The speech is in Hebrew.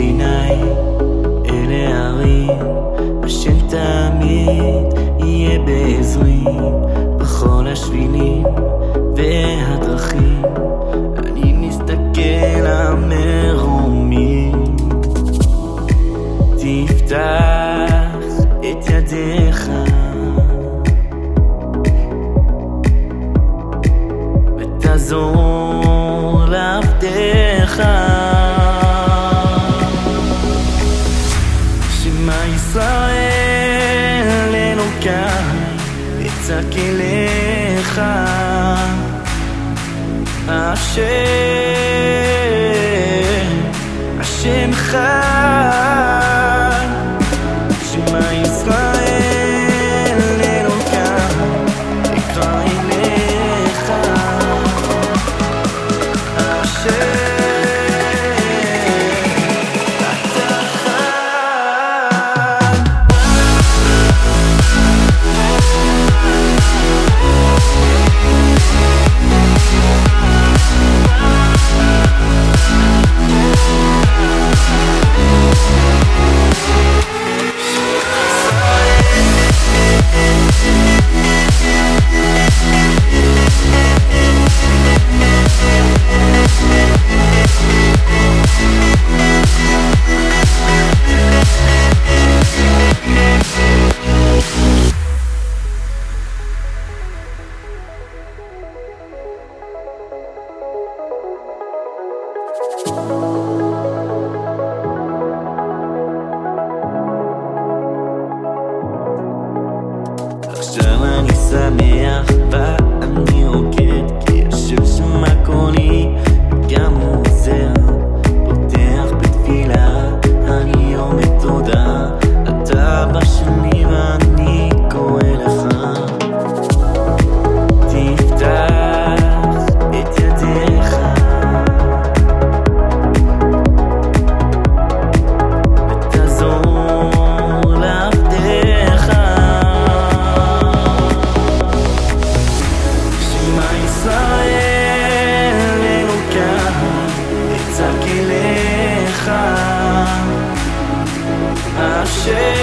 עיניי אל הערים, השם תמיד יהיה בעזרי, בכל השבילים והדרכים, אני מסתכל המרומים. תפתח את ידיך אצעק אליך השם, השם חי. שמע ישראל שמח אליך. השם,